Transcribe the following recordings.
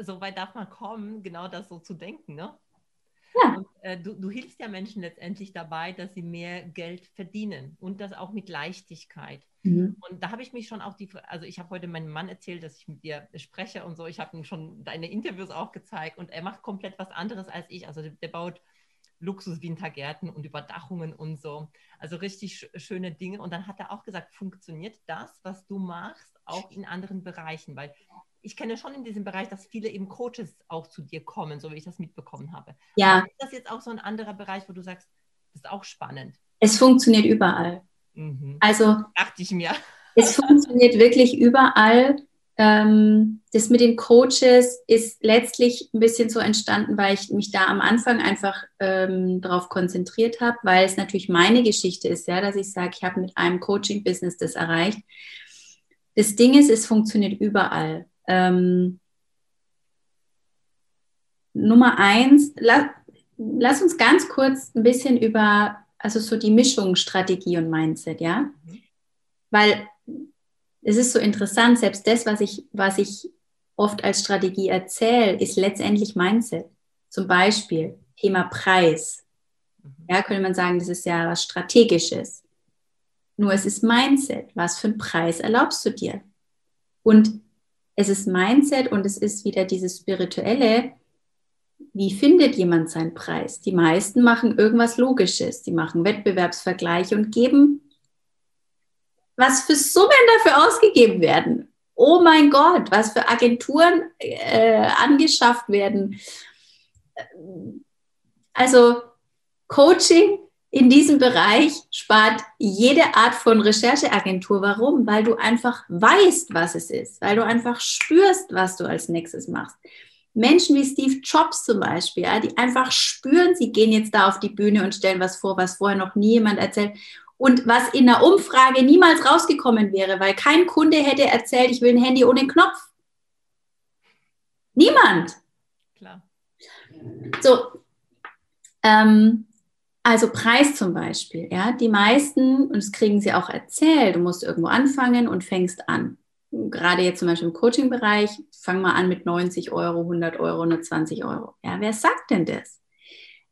so weit darf man kommen, genau das so zu denken, ne? Ja. Und, äh, du, du hilfst ja Menschen letztendlich dabei, dass sie mehr Geld verdienen und das auch mit Leichtigkeit. Mhm. Und da habe ich mich schon auch die, also ich habe heute meinem Mann erzählt, dass ich mit dir spreche und so. Ich habe ihm schon deine Interviews auch gezeigt und er macht komplett was anderes als ich. Also der, der baut Luxus-Wintergärten und Überdachungen und so. Also richtig sch schöne Dinge. Und dann hat er auch gesagt, funktioniert das, was du machst, auch in anderen Bereichen? Weil ich kenne schon in diesem Bereich, dass viele eben Coaches auch zu dir kommen, so wie ich das mitbekommen habe. Ja. Aber ist das jetzt auch so ein anderer Bereich, wo du sagst, das ist auch spannend? Es funktioniert überall. Mhm. Also Dachte ich mir. es funktioniert wirklich überall. Ähm, das mit den Coaches ist letztlich ein bisschen so entstanden, weil ich mich da am Anfang einfach ähm, darauf konzentriert habe, weil es natürlich meine Geschichte ist, ja, dass ich sage, ich habe mit einem Coaching-Business das erreicht. Das Ding ist, es funktioniert überall. Ähm, Nummer eins, la, lass uns ganz kurz ein bisschen über, also so die Mischung Strategie und Mindset, ja, Mhm. weil es ist so interessant, selbst das, was ich, was ich oft als Strategie erzähle, ist letztendlich Mindset. Zum Beispiel Thema Preis. Mhm. Ja, könnte man sagen, das ist ja was Strategisches. Nur es ist Mindset. Was für einen Preis erlaubst du dir? Und es ist Mindset und es ist wieder dieses Spirituelle. Wie findet jemand seinen Preis? Die meisten machen irgendwas Logisches. Die machen Wettbewerbsvergleiche und geben, was für Summen dafür ausgegeben werden. Oh mein Gott, was für Agenturen äh, angeschafft werden. Also Coaching in diesem Bereich spart jede Art von Rechercheagentur. Warum? Weil du einfach weißt, was es ist, weil du einfach spürst, was du als nächstes machst. Menschen wie Steve Jobs zum Beispiel, ja, die einfach spüren, sie gehen jetzt da auf die Bühne und stellen was vor, was vorher noch nie jemand erzählt. Und was in der Umfrage niemals rausgekommen wäre, weil kein Kunde hätte erzählt, ich will ein Handy ohne Knopf. Niemand. Klar. So, ähm, also Preis zum Beispiel, ja, die meisten, und das kriegen sie auch erzählt, du musst irgendwo anfangen und fängst an. Gerade jetzt zum Beispiel im Coaching-Bereich, fang mal an mit 90 Euro, 100 Euro, 120 Euro. Ja, wer sagt denn das?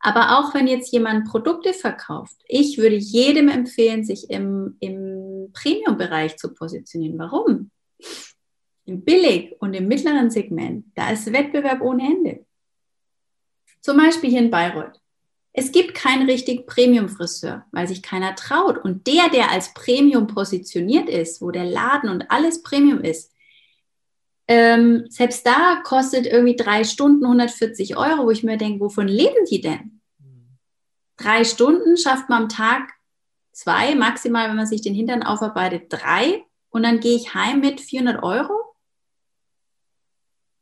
Aber auch wenn jetzt jemand Produkte verkauft, ich würde jedem empfehlen, sich im, im Premium-Bereich zu positionieren. Warum? Im Billig- und im mittleren Segment, da ist Wettbewerb ohne Ende. Zum Beispiel hier in Bayreuth. Es gibt keinen richtigen Premium-Friseur, weil sich keiner traut. Und der, der als Premium positioniert ist, wo der Laden und alles Premium ist, ähm, selbst da kostet irgendwie drei Stunden 140 Euro, wo ich mir denke, wovon leben die denn? Drei Stunden schafft man am Tag zwei, maximal, wenn man sich den Hintern aufarbeitet, drei. Und dann gehe ich heim mit 400 Euro.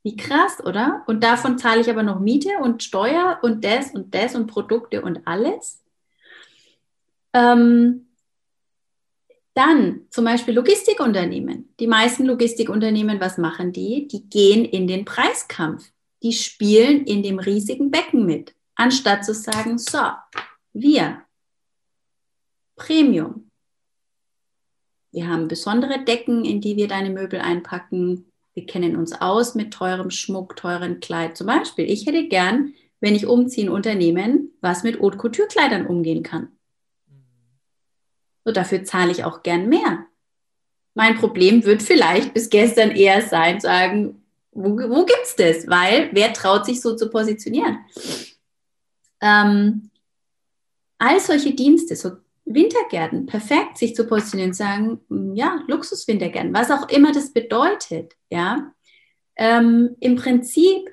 Wie krass, oder? Und davon zahle ich aber noch Miete und Steuer und das und das und Produkte und alles. Ähm, dann zum Beispiel Logistikunternehmen. Die meisten Logistikunternehmen, was machen die? Die gehen in den Preiskampf. Die spielen in dem riesigen Becken mit, anstatt zu sagen, so, wir, Premium. Wir haben besondere Decken, in die wir deine Möbel einpacken. Wir kennen uns aus mit teurem Schmuck, teuren Kleid. Zum Beispiel, ich hätte gern, wenn ich umziehe, ein Unternehmen, was mit Haute Couture Kleidern umgehen kann. So, dafür zahle ich auch gern mehr. Mein Problem wird vielleicht bis gestern eher sein, sagen, wo, wo gibt es das? Weil wer traut sich so zu positionieren? Ähm, all solche Dienste, so Wintergärten, perfekt sich zu positionieren, sagen, ja, Luxuswintergärten, was auch immer das bedeutet, ja. Ähm, Im Prinzip,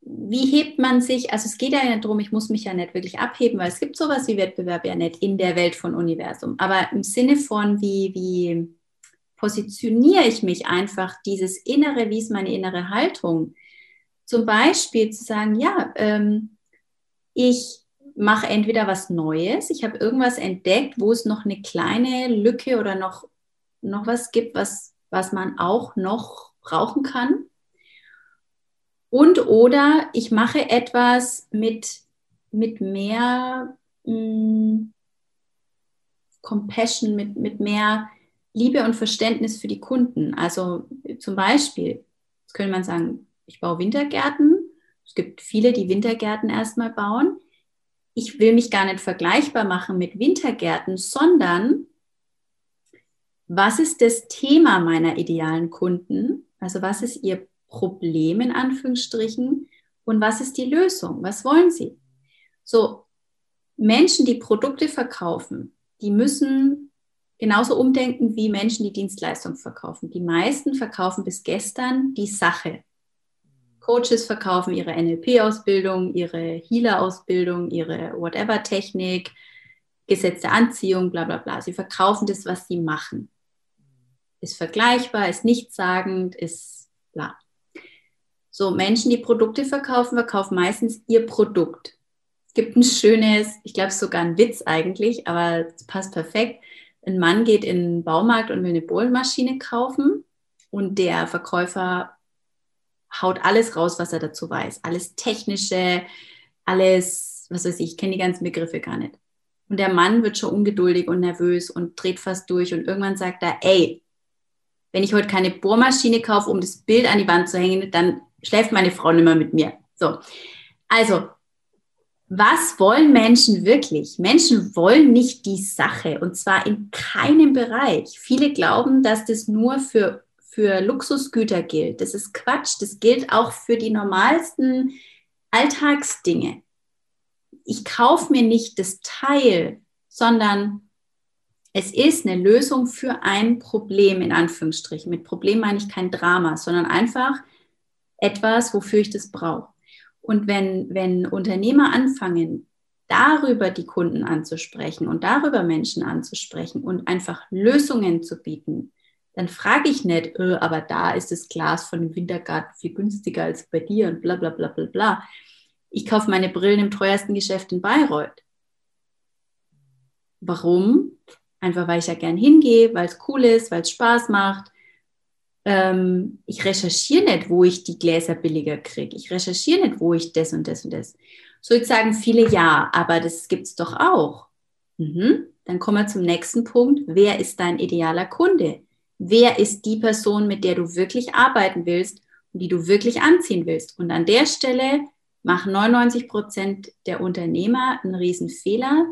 wie hebt man sich, also es geht ja nicht darum, ich muss mich ja nicht wirklich abheben, weil es gibt sowas wie Wettbewerb ja nicht in der Welt von Universum, aber im Sinne von, wie, wie positioniere ich mich einfach, dieses Innere, wie ist meine innere Haltung? Zum Beispiel zu sagen, ja, ähm, ich mache entweder was Neues, ich habe irgendwas entdeckt, wo es noch eine kleine Lücke oder noch, noch was gibt, was, was man auch noch brauchen kann. Und oder ich mache etwas mit, mit mehr mh, Compassion, mit, mit mehr Liebe und Verständnis für die Kunden. Also zum Beispiel, jetzt könnte man sagen, ich baue Wintergärten. Es gibt viele, die Wintergärten erstmal bauen. Ich will mich gar nicht vergleichbar machen mit Wintergärten, sondern was ist das Thema meiner idealen Kunden? Also was ist ihr Problem in Anführungsstrichen und was ist die Lösung? Was wollen sie? So, Menschen, die Produkte verkaufen, die müssen genauso umdenken wie Menschen, die Dienstleistungen verkaufen. Die meisten verkaufen bis gestern die Sache. Coaches verkaufen ihre NLP-Ausbildung, ihre Healer-Ausbildung, ihre Whatever-Technik, gesetzte Anziehung, bla bla bla. Sie verkaufen das, was sie machen. Ist vergleichbar, ist nichtssagend, ist bla. So, Menschen, die Produkte verkaufen, verkaufen meistens ihr Produkt. Es gibt ein schönes, ich glaube, sogar ein Witz eigentlich, aber es passt perfekt ein Mann geht in den Baumarkt und will eine Bohlenmaschine kaufen und der Verkäufer haut alles raus, was er dazu weiß. Alles Technische, alles, was weiß ich, ich kenne die ganzen Begriffe gar nicht. Und der Mann wird schon ungeduldig und nervös und dreht fast durch und irgendwann sagt er, ey, wenn ich heute keine Bohrmaschine kaufe, um das Bild an die Wand zu hängen, dann schläft meine Frau nicht mehr mit mir. So. Also, was wollen Menschen wirklich? Menschen wollen nicht die Sache und zwar in keinem Bereich. Viele glauben, dass das nur für, für Luxusgüter gilt. Das ist Quatsch. Das gilt auch für die normalsten Alltagsdinge. Ich kaufe mir nicht das Teil, sondern es ist eine Lösung für ein Problem, in Anführungsstrichen. Mit Problem meine ich kein Drama, sondern einfach etwas, wofür ich das brauche. Und wenn, wenn Unternehmer anfangen, darüber die Kunden anzusprechen und darüber Menschen anzusprechen und einfach Lösungen zu bieten, dann frage ich nicht, äh, aber da ist das Glas von dem Wintergarten viel günstiger als bei dir und bla bla bla bla bla. Ich kaufe meine Brillen im teuersten Geschäft in Bayreuth. Warum? Einfach weil ich ja gern hingehe, weil es cool ist, weil es Spaß macht, ähm, ich recherchiere nicht, wo ich die Gläser billiger kriege. Ich recherchiere nicht, wo ich das und das und das. So jetzt sagen viele ja, aber das gibt es doch auch. Mhm. Dann kommen wir zum nächsten Punkt. Wer ist dein idealer Kunde? Wer ist die Person, mit der du wirklich arbeiten willst und die du wirklich anziehen willst? Und an der Stelle machen 99 Prozent der Unternehmer einen riesen Fehler.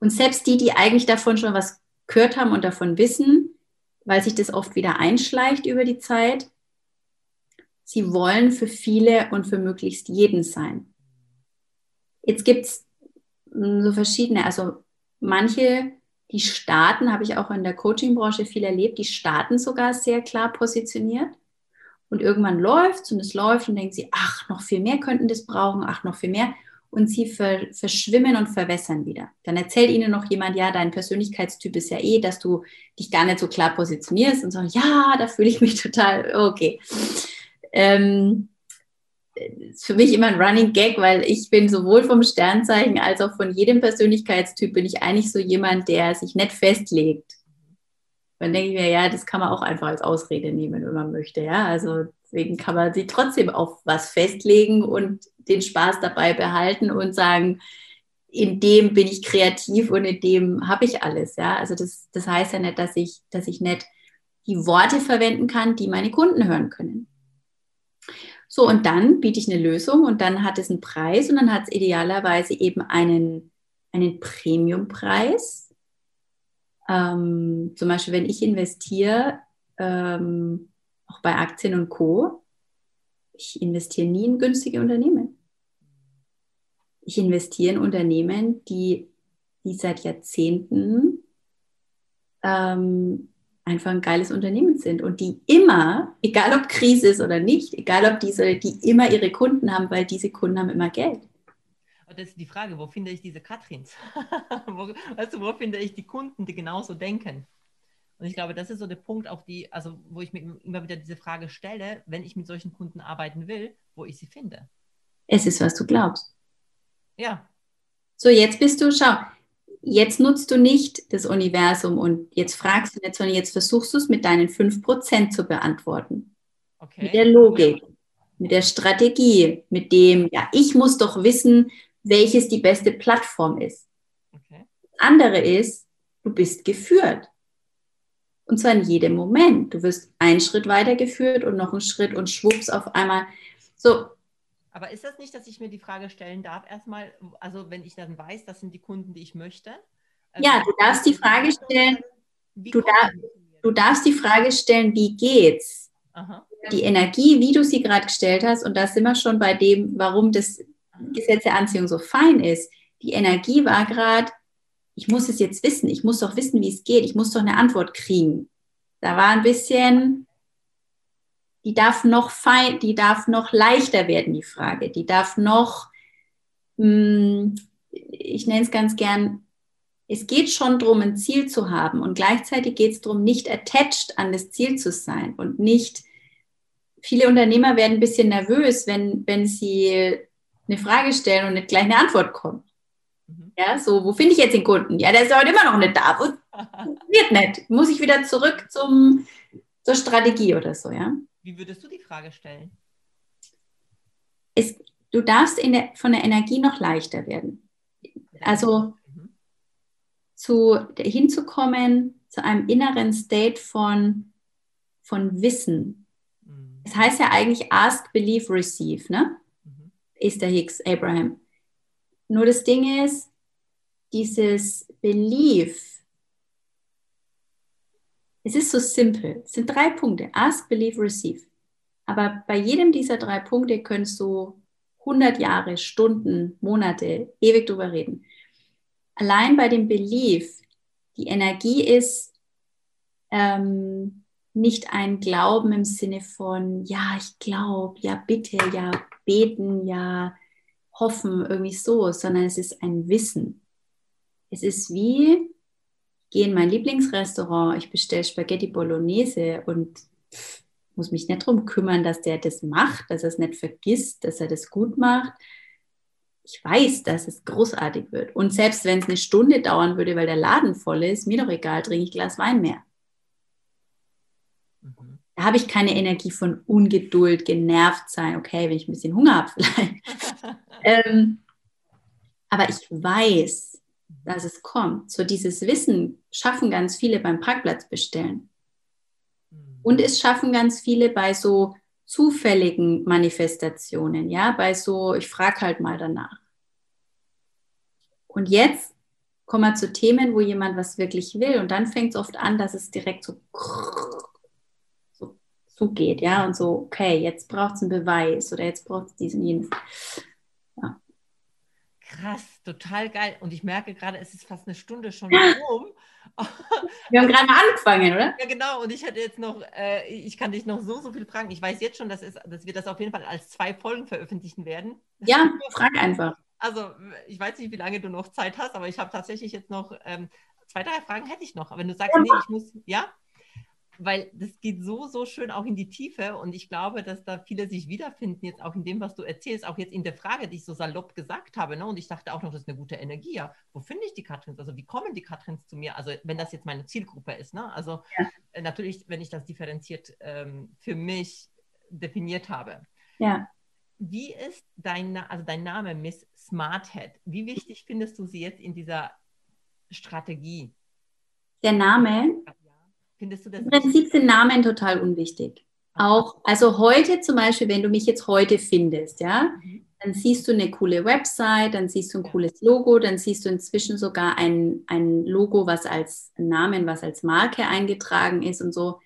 Und selbst die, die eigentlich davon schon was gehört haben und davon wissen, weil sich das oft wieder einschleicht über die Zeit. Sie wollen für viele und für möglichst jeden sein. Jetzt gibt es hm, so verschiedene, also manche, die starten, habe ich auch in der Coaching-Branche viel erlebt, die starten sogar sehr klar positioniert. Und irgendwann läuft es und es läuft und denken sie, ach, noch viel mehr könnten das brauchen, ach, noch viel mehr und sie ver verschwimmen und verwässern wieder. Dann erzählt ihnen noch jemand, ja, dein Persönlichkeitstyp ist ja eh, dass du dich gar nicht so klar positionierst und so, ja, da fühle ich mich total, okay. Ähm, ist für mich immer ein Running Gag, weil ich bin sowohl vom Sternzeichen als auch von jedem Persönlichkeitstyp bin ich eigentlich so jemand, der sich nicht festlegt. Dann denke ich mir, ja, das kann man auch einfach als Ausrede nehmen, wenn man möchte. Ja, also deswegen kann man sich trotzdem auf was festlegen und den Spaß dabei behalten und sagen, in dem bin ich kreativ und in dem habe ich alles. Ja, also das, das heißt ja nicht, dass ich, dass ich nicht die Worte verwenden kann, die meine Kunden hören können. So, und dann biete ich eine Lösung und dann hat es einen Preis und dann hat es idealerweise eben einen, einen Premiumpreis. Ähm, zum Beispiel, wenn ich investiere, ähm, auch bei Aktien und Co., ich investiere nie in günstige Unternehmen ich investiere in Unternehmen, die, die seit Jahrzehnten ähm, einfach ein geiles Unternehmen sind und die immer, egal ob Krise ist oder nicht, egal ob diese, die immer ihre Kunden haben, weil diese Kunden haben immer Geld. Und das ist die Frage, wo finde ich diese Katrins? wo, weißt du, wo finde ich die Kunden, die genauso denken? Und ich glaube, das ist so der Punkt, auf die, also wo ich mir immer wieder diese Frage stelle, wenn ich mit solchen Kunden arbeiten will, wo ich sie finde. Es ist, was du glaubst. Ja. So, jetzt bist du, schau, jetzt nutzt du nicht das Universum und jetzt fragst du nicht, sondern jetzt versuchst du es mit deinen 5% zu beantworten. Okay. Mit der Logik, mit der Strategie, mit dem, ja, ich muss doch wissen, welches die beste Plattform ist. Okay. Das andere ist, du bist geführt. Und zwar in jedem Moment. Du wirst einen Schritt weitergeführt und noch einen Schritt und schwupps auf einmal. So. Aber ist das nicht, dass ich mir die Frage stellen darf, erstmal, also wenn ich dann weiß, das sind die Kunden, die ich möchte? Also ja, du darfst die Frage stellen, du, dar du darfst die Frage stellen, wie geht's? Aha. Die Energie, wie du sie gerade gestellt hast, und da sind wir schon bei dem, warum das Gesetz der Anziehung so fein ist. Die Energie war gerade, ich muss es jetzt wissen, ich muss doch wissen, wie es geht, ich muss doch eine Antwort kriegen. Da war ein bisschen, die darf noch fein, die darf noch leichter werden, die Frage. Die darf noch, hm, ich nenne es ganz gern, es geht schon darum, ein Ziel zu haben und gleichzeitig geht es darum, nicht attached an das Ziel zu sein und nicht, viele Unternehmer werden ein bisschen nervös, wenn, wenn sie eine Frage stellen und nicht gleich eine Antwort kommt. Mhm. Ja, so, wo finde ich jetzt den Kunden? Ja, der ist heute immer noch nicht da. Wird nicht. Muss ich wieder zurück zum, zur Strategie oder so, ja? Wie würdest du die Frage stellen? Es, du darfst der, von der Energie noch leichter werden. Also mhm. zu, hinzukommen zu einem inneren State von, von Wissen. Mhm. Das heißt ja eigentlich Ask, Believe, Receive, ne? Mhm. Ist der Hicks, Abraham. Nur das Ding ist, dieses Belief, es ist so simpel. Es sind drei Punkte. Ask, Believe, Receive. Aber bei jedem dieser drei Punkte könntest du 100 Jahre, Stunden, Monate, ewig drüber reden. Allein bei dem Belief, die Energie ist ähm, nicht ein Glauben im Sinne von, ja, ich glaube, ja, bitte, ja, beten, ja, hoffen, irgendwie so, sondern es ist ein Wissen. Es ist wie, gehe in mein Lieblingsrestaurant, ich bestelle Spaghetti Bolognese und muss mich nicht darum kümmern, dass der das macht, dass er es nicht vergisst, dass er das gut macht. Ich weiß, dass es großartig wird. Und selbst wenn es eine Stunde dauern würde, weil der Laden voll ist, mir doch egal, trinke ich Glas Wein mehr. Mhm. Da habe ich keine Energie von Ungeduld, genervt sein. Okay, wenn ich ein bisschen Hunger habe vielleicht. ähm, aber ich weiß, dass es kommt. So dieses Wissen schaffen ganz viele beim Parkplatz bestellen. Und es schaffen ganz viele bei so zufälligen Manifestationen, ja, bei so, ich frage halt mal danach. Und jetzt kommen wir zu Themen, wo jemand was wirklich will. Und dann fängt es oft an, dass es direkt so, so zugeht, ja, und so, okay, jetzt braucht es einen Beweis oder jetzt braucht es diesen, jenes. Krass, total geil. Und ich merke gerade, es ist fast eine Stunde schon rum. Wir haben gerade mal angefangen, oder? Ja, genau. Und ich hätte jetzt noch, äh, ich kann dich noch so, so viel fragen. Ich weiß jetzt schon, dass, es, dass wir das auf jeden Fall als zwei Folgen veröffentlichen werden. Ja, frag einfach. Also, ich weiß nicht, wie lange du noch Zeit hast, aber ich habe tatsächlich jetzt noch ähm, zwei, drei Fragen hätte ich noch. Aber wenn du sagst, ja. nee, ich muss, ja? Weil das geht so, so schön auch in die Tiefe und ich glaube, dass da viele sich wiederfinden, jetzt auch in dem, was du erzählst, auch jetzt in der Frage, die ich so salopp gesagt habe. Ne? Und ich dachte auch noch, das ist eine gute Energie. Ja. Wo finde ich die Katrins? Also wie kommen die Katrins zu mir? Also wenn das jetzt meine Zielgruppe ist. Ne? Also ja. äh, natürlich, wenn ich das differenziert ähm, für mich definiert habe. Ja. Wie ist dein, also dein Name, Miss Smarthead? Wie wichtig findest du sie jetzt in dieser Strategie? Der Name? Findest du das? Im Prinzip sind Namen total unwichtig. Auch, also heute zum Beispiel, wenn du mich jetzt heute findest, ja, mhm. dann siehst du eine coole Website, dann siehst du ein cooles Logo, dann siehst du inzwischen sogar ein, ein Logo, was als Namen, was als Marke eingetragen ist und so.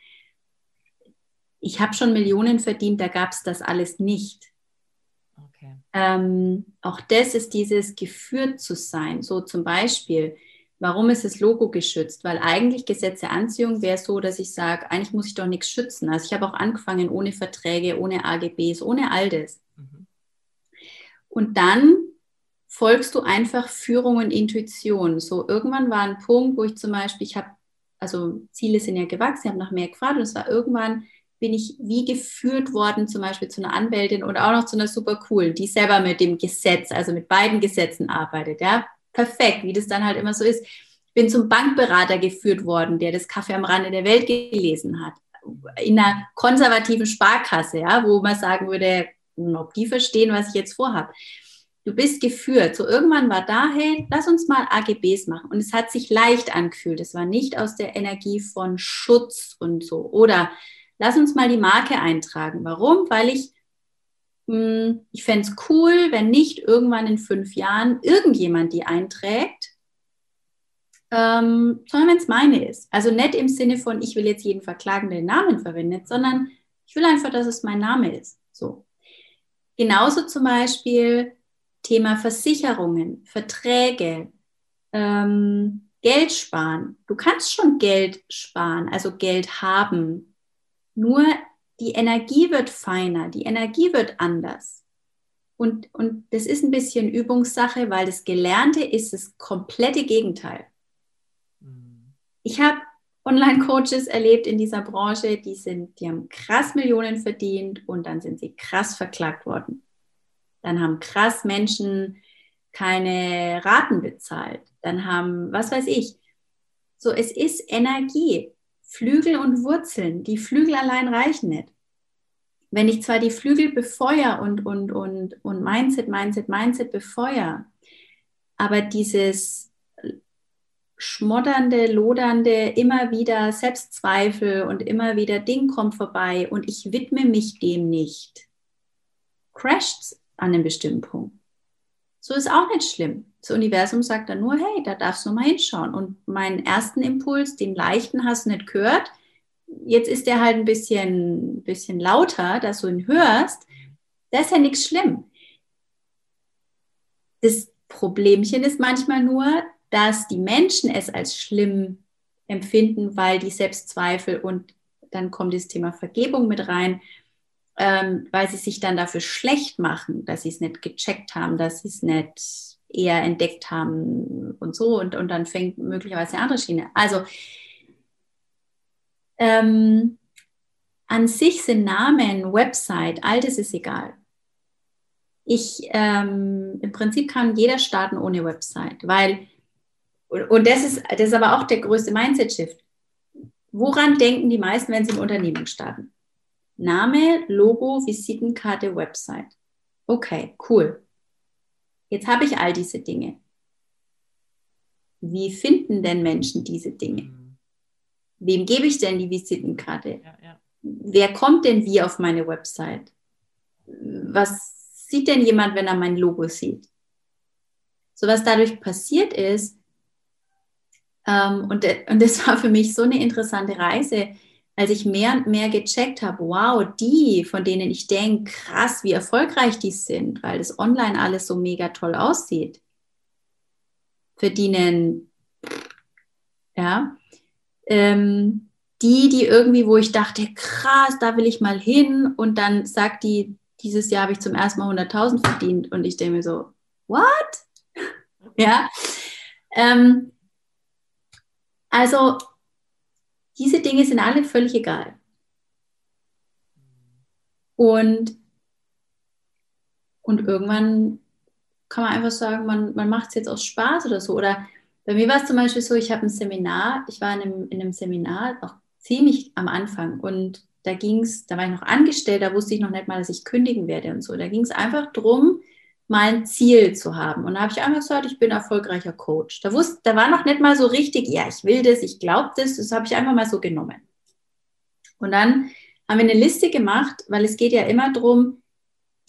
Ich habe schon Millionen verdient, da gab es das alles nicht. Okay. Ähm, auch das ist dieses geführt zu sein. So zum Beispiel, Warum ist das Logo geschützt? Weil eigentlich Gesetz der Anziehung wäre so, dass ich sage, eigentlich muss ich doch nichts schützen. Also ich habe auch angefangen ohne Verträge, ohne AGBs, ohne all das. Mhm. Und dann folgst du einfach Führung und Intuition. So irgendwann war ein Punkt, wo ich zum Beispiel, ich habe, also Ziele sind ja gewachsen, ich habe nach mehr gefragt und es war irgendwann, bin ich wie geführt worden, zum Beispiel zu einer Anwältin oder auch noch zu einer super coolen, die selber mit dem Gesetz, also mit beiden Gesetzen arbeitet, ja, perfekt, wie das dann halt immer so ist. Bin zum Bankberater geführt worden, der das Kaffee am Rande der Welt gelesen hat. In einer konservativen Sparkasse, ja, wo man sagen würde, ob die verstehen, was ich jetzt vorhabe. Du bist geführt. So irgendwann war da, hey, lass uns mal AGBs machen. Und es hat sich leicht angefühlt. Es war nicht aus der Energie von Schutz und so. Oder lass uns mal die Marke eintragen. Warum? Weil ich, hm, ich fände es cool, wenn nicht irgendwann in fünf Jahren irgendjemand die einträgt, ähm, sondern wenn es meine ist. Also nicht im Sinne von, ich will jetzt jeden verklagen, der den Namen verwendet, sondern ich will einfach, dass es mein Name ist. So. Genauso zum Beispiel Thema Versicherungen, Verträge, ähm, Geld sparen. Du kannst schon Geld sparen, also Geld haben. Nur die Energie wird feiner, die Energie wird anders. Und, und das ist ein bisschen Übungssache, weil das Gelernte ist das komplette Gegenteil. Ich habe Online-Coaches erlebt in dieser Branche, die sind, die haben krass Millionen verdient und dann sind sie krass verklagt worden. Dann haben krass Menschen keine Raten bezahlt. Dann haben, was weiß ich. So, es ist Energie. Flügel und Wurzeln. Die Flügel allein reichen nicht. Wenn ich zwar die Flügel befeuere und, und, und, und Mindset, Mindset, Mindset befeuere, aber dieses schmoddernde, lodernde, immer wieder Selbstzweifel und immer wieder Ding kommt vorbei und ich widme mich dem nicht, crasht an einem bestimmten Punkt. So ist auch nicht schlimm. Das Universum sagt dann nur, hey, da darfst du mal hinschauen. Und meinen ersten Impuls, den leichten hast du nicht gehört. Jetzt ist der halt ein bisschen, bisschen lauter, dass du ihn hörst. Das ist ja nichts schlimm. Das Problemchen ist manchmal nur, dass die Menschen es als schlimm empfinden, weil die Selbstzweifel und dann kommt das Thema Vergebung mit rein, ähm, weil sie sich dann dafür schlecht machen, dass sie es nicht gecheckt haben, dass sie es nicht eher entdeckt haben und so und, und dann fängt möglicherweise eine andere Schiene. Also ähm, an sich sind Namen, Website, all das ist egal. Ich, ähm, im Prinzip kann jeder starten ohne Website, weil und das ist, das ist aber auch der größte Mindset-Shift. Woran denken die meisten, wenn sie ein Unternehmen starten? Name, Logo, Visitenkarte, Website. Okay, cool. Jetzt habe ich all diese Dinge. Wie finden denn Menschen diese Dinge? Mhm. Wem gebe ich denn die Visitenkarte? Ja, ja. Wer kommt denn wie auf meine Website? Was sieht denn jemand, wenn er mein Logo sieht? So was dadurch passiert ist, ähm, und, und das war für mich so eine interessante Reise, als ich mehr und mehr gecheckt habe, wow, die, von denen ich denke, krass, wie erfolgreich die sind, weil das online alles so mega toll aussieht, verdienen, ja, ähm, die, die irgendwie, wo ich dachte, krass, da will ich mal hin und dann sagt die, dieses Jahr habe ich zum ersten Mal 100.000 verdient und ich denke mir so, what? ja, ähm, also diese Dinge sind alle völlig egal. Und, und irgendwann kann man einfach sagen, man, man macht es jetzt aus Spaß oder so. Oder bei mir war es zum Beispiel so, ich habe ein Seminar, ich war in einem, in einem Seminar auch ziemlich am Anfang und da ging es, da war ich noch angestellt, da wusste ich noch nicht mal, dass ich kündigen werde und so. Da ging es einfach darum, mal ein Ziel zu haben. Und da habe ich einfach gesagt, ich bin erfolgreicher Coach. Da, wusste, da war noch nicht mal so richtig, ja, ich will das, ich glaube das, das habe ich einfach mal so genommen. Und dann haben wir eine Liste gemacht, weil es geht ja immer darum,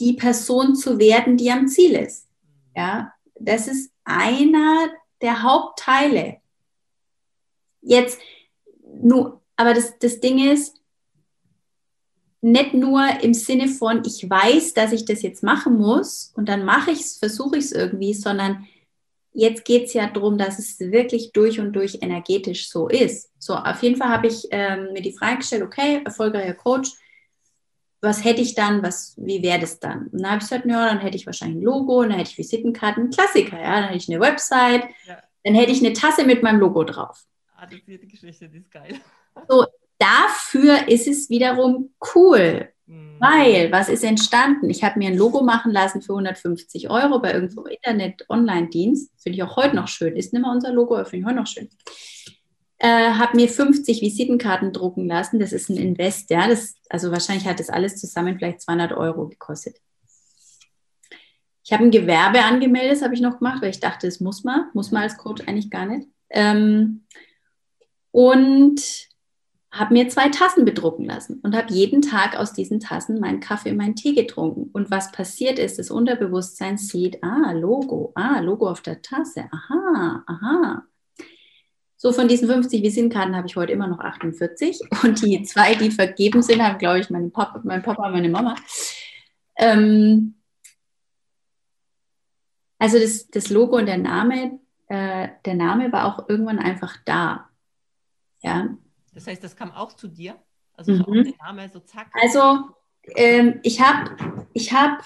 die Person zu werden, die am Ziel ist. Ja, das ist einer der Hauptteile. Jetzt, nur, aber das, das Ding ist, nicht nur im Sinne von, ich weiß, dass ich das jetzt machen muss und dann mache ich es, versuche ich es irgendwie, sondern jetzt geht es ja darum, dass es wirklich durch und durch energetisch so ist. So, auf jeden Fall habe ich ähm, mir die Frage gestellt, okay, erfolgreicher Coach, was hätte ich dann, was, wie wäre das dann? Und dann habe ich gesagt, ja, dann hätte ich wahrscheinlich ein Logo, dann hätte ich Visitenkarten, Klassiker, ja, dann hätte ich eine Website, ja. dann hätte ich eine Tasse mit meinem Logo drauf. Ah, die Geschichte, die ist geil. So, dafür ist es wiederum cool. Mhm. Weil, was ist entstanden? Ich habe mir ein Logo machen lassen für 150 Euro bei irgendeinem Internet-Online-Dienst. Finde ich auch heute noch schön. Ist nicht mehr unser Logo, aber finde ich heute noch schön. Äh, habe mir 50 Visitenkarten drucken lassen. Das ist ein Invest, ja. Das, also wahrscheinlich hat das alles zusammen vielleicht 200 Euro gekostet. Ich habe ein Gewerbe angemeldet, das habe ich noch gemacht, weil ich dachte, das muss man, muss man als Coach eigentlich gar nicht. Ähm, und habe mir zwei Tassen bedrucken lassen und habe jeden Tag aus diesen Tassen meinen Kaffee und meinen Tee getrunken. Und was passiert ist, das Unterbewusstsein sieht, ah, Logo, ah, Logo auf der Tasse, aha, aha. So von diesen 50 Visitenkarten habe ich heute immer noch 48 und die zwei, die vergeben sind, haben, glaube ich, mein Papa, mein Papa und meine Mama. Ähm, also das, das Logo und der Name, äh, der Name war auch irgendwann einfach da. Ja. Das heißt, das kam auch zu dir? Also mhm. auch der Name so zack. Also ähm, ich habe ich hab,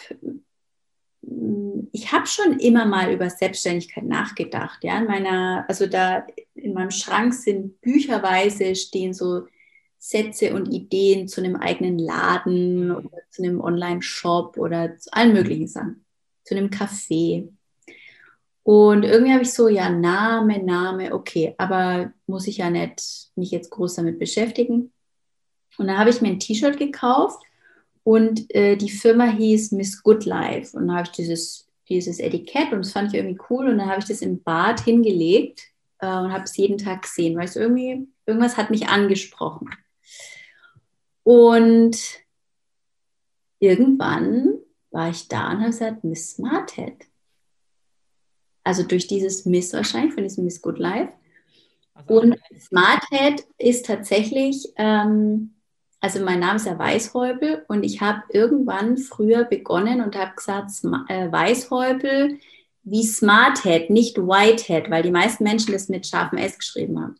ich hab schon immer mal über Selbstständigkeit nachgedacht. Ja, in meiner, also da in meinem Schrank sind bücherweise stehen so Sätze und Ideen zu einem eigenen Laden oder zu einem Online-Shop oder zu allen möglichen Sachen, zu einem Café. Und irgendwie habe ich so, ja, Name, Name, okay, aber muss ich ja nicht mich jetzt groß damit beschäftigen. Und dann habe ich mir ein T-Shirt gekauft und äh, die Firma hieß Miss Good Life. Und dann habe ich dieses, dieses Etikett und das fand ich irgendwie cool. Und dann habe ich das im Bad hingelegt äh, und habe es jeden Tag gesehen, weil es irgendwie, irgendwas hat mich angesprochen. Und irgendwann war ich da und habe gesagt, Miss Smarthead. Also durch dieses Miss wahrscheinlich, von diesem Miss Good Life. Also und Smarthead ist tatsächlich, ähm, also mein Name ist ja Weißhäupel und ich habe irgendwann früher begonnen und habe gesagt, äh, Weißhäupel wie Smarthead, nicht Whitehead, weil die meisten Menschen das mit scharfem S geschrieben haben.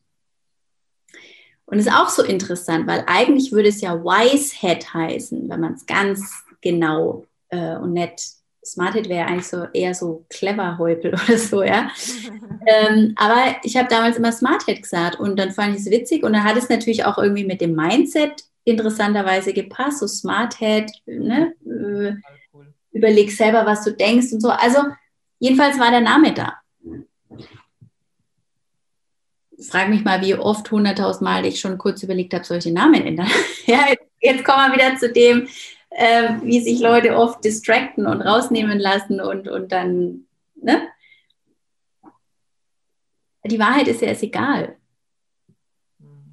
Und ist auch so interessant, weil eigentlich würde es ja Wisehead heißen, wenn man es ganz genau äh, und nett Smarthead wäre eigentlich so eher so clever Häupel oder so, ja. ähm, aber ich habe damals immer Smarthead gesagt und dann fand ich es witzig und dann hat es natürlich auch irgendwie mit dem Mindset interessanterweise gepasst, so Smarthead, ne? Äh, cool. überleg selber, was du denkst und so. Also jedenfalls war der Name da. Frag mich mal, wie oft, hunderttausend Mal ich schon kurz überlegt habe, solche Namen ändern. ja, jetzt kommen wir wieder zu dem, äh, wie sich Leute oft distracten und rausnehmen lassen und, und dann, ne? Die Wahrheit ist ja ist egal.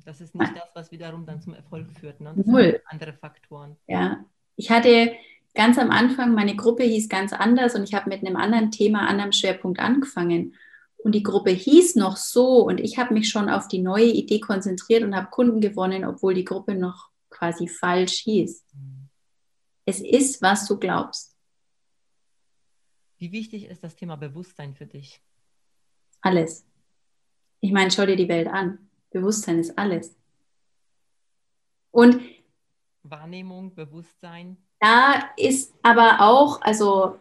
Das ist nicht das, was wiederum dann zum Erfolg führt. Ne? Das Null. andere Faktoren. Ja, ich hatte ganz am Anfang, meine Gruppe hieß ganz anders und ich habe mit einem anderen Thema, anderem Schwerpunkt angefangen. Und die Gruppe hieß noch so und ich habe mich schon auf die neue Idee konzentriert und habe Kunden gewonnen, obwohl die Gruppe noch quasi falsch hieß. Mhm. Es ist, was du glaubst. Wie wichtig ist das Thema Bewusstsein für dich? Alles. Ich meine, schau dir die Welt an. Bewusstsein ist alles. Und Wahrnehmung, Bewusstsein. Da ist aber auch, also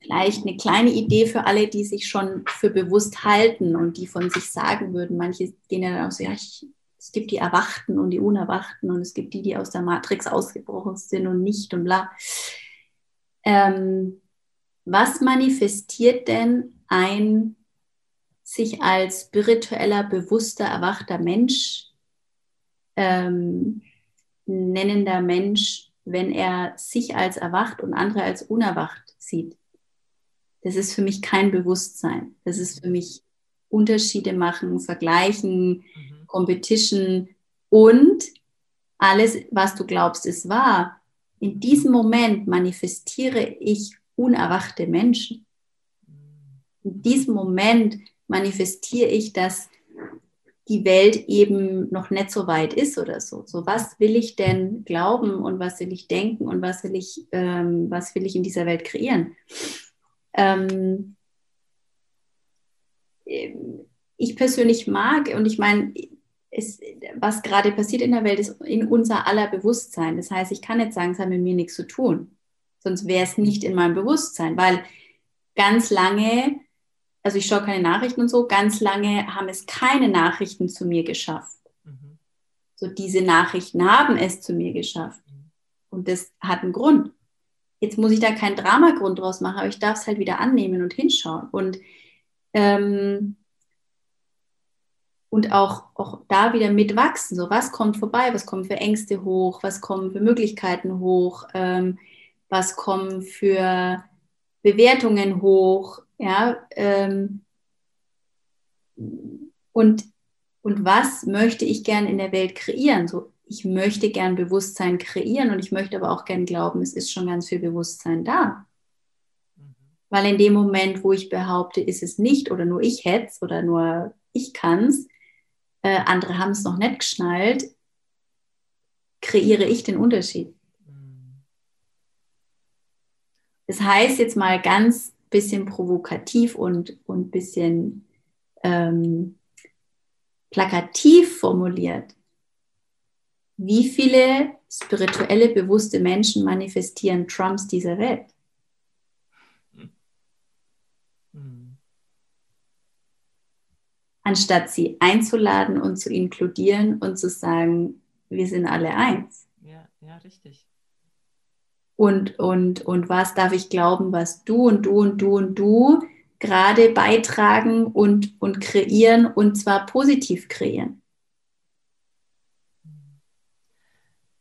vielleicht eine kleine Idee für alle, die sich schon für bewusst halten und die von sich sagen würden. Manche gehen ja dann auch so, ja, ich es gibt die Erwachten und die Unerwachten und es gibt die, die aus der Matrix ausgebrochen sind und nicht und bla. Ähm, was manifestiert denn ein sich als spiritueller, bewusster, erwachter Mensch ähm, nennender Mensch, wenn er sich als erwacht und andere als unerwacht sieht? Das ist für mich kein Bewusstsein. Das ist für mich Unterschiede machen, vergleichen, mhm Competition und alles, was du glaubst, ist wahr. In diesem Moment manifestiere ich unerwachte Menschen. In diesem Moment manifestiere ich, dass die Welt eben noch nicht so weit ist oder so. So, was will ich denn glauben und was will ich denken und was will ich, ähm, was will ich in dieser Welt kreieren? Ähm, ich persönlich mag, und ich meine, ist, was gerade passiert in der Welt, ist in unser aller Bewusstsein. Das heißt, ich kann nicht sagen, es hat mit mir nichts zu tun. Sonst wäre es nicht in meinem Bewusstsein, weil ganz lange, also ich schaue keine Nachrichten und so, ganz lange haben es keine Nachrichten zu mir geschafft. Mhm. So diese Nachrichten haben es zu mir geschafft. Mhm. Und das hat einen Grund. Jetzt muss ich da keinen Dramagrund draus machen, aber ich darf es halt wieder annehmen und hinschauen. Und ähm, und auch, auch da wieder mitwachsen. So, was kommt vorbei? Was kommen für Ängste hoch? Was kommen für Möglichkeiten hoch? Ähm, was kommen für Bewertungen hoch, ja, ähm, und, und was möchte ich gern in der Welt kreieren? So, ich möchte gern Bewusstsein kreieren und ich möchte aber auch gern glauben, es ist schon ganz viel Bewusstsein da. Weil in dem Moment, wo ich behaupte, ist es nicht oder nur ich hätte es oder nur ich kann es, äh, andere haben es noch nicht geschnallt, kreiere ich den Unterschied. Mhm. Das heißt jetzt mal ganz bisschen provokativ und, und bisschen ähm, plakativ formuliert, wie viele spirituelle, bewusste Menschen manifestieren Trumps dieser Welt? Anstatt sie einzuladen und zu inkludieren und zu sagen, wir sind alle eins. Ja, ja, richtig. Und, und, und was darf ich glauben, was du und du und du und du gerade beitragen und, und kreieren und zwar positiv kreieren.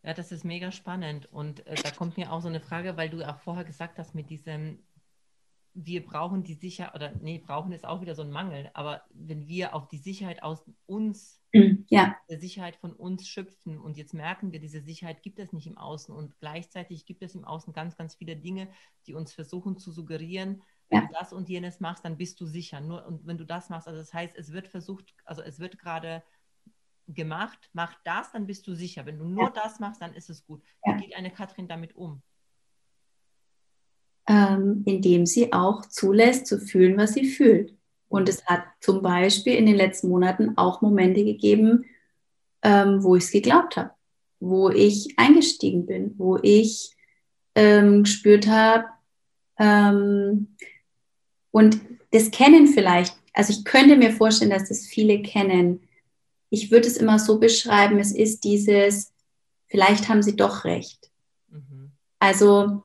Ja, das ist mega spannend. Und äh, da kommt mir auch so eine Frage, weil du auch vorher gesagt hast, mit diesem, wir brauchen die Sicherheit, oder nee, brauchen ist auch wieder so ein Mangel, aber wenn wir auf die Sicherheit aus uns, ja. der Sicherheit von uns schöpfen und jetzt merken wir, diese Sicherheit gibt es nicht im Außen und gleichzeitig gibt es im Außen ganz, ganz viele Dinge, die uns versuchen zu suggerieren, wenn ja. du das und jenes machst, dann bist du sicher. Nur und wenn du das machst, also das heißt, es wird versucht, also es wird gerade gemacht, mach das, dann bist du sicher. Wenn du nur ja. das machst, dann ist es gut. Wie geht eine Katrin damit um? Ähm, indem sie auch zulässt zu fühlen, was sie fühlt. Und es hat zum Beispiel in den letzten Monaten auch Momente gegeben, ähm, wo ich es geglaubt habe, wo ich eingestiegen bin, wo ich ähm, gespürt habe, ähm, und das kennen vielleicht, also ich könnte mir vorstellen, dass das viele kennen. Ich würde es immer so beschreiben, es ist dieses, vielleicht haben sie doch recht. Mhm. Also,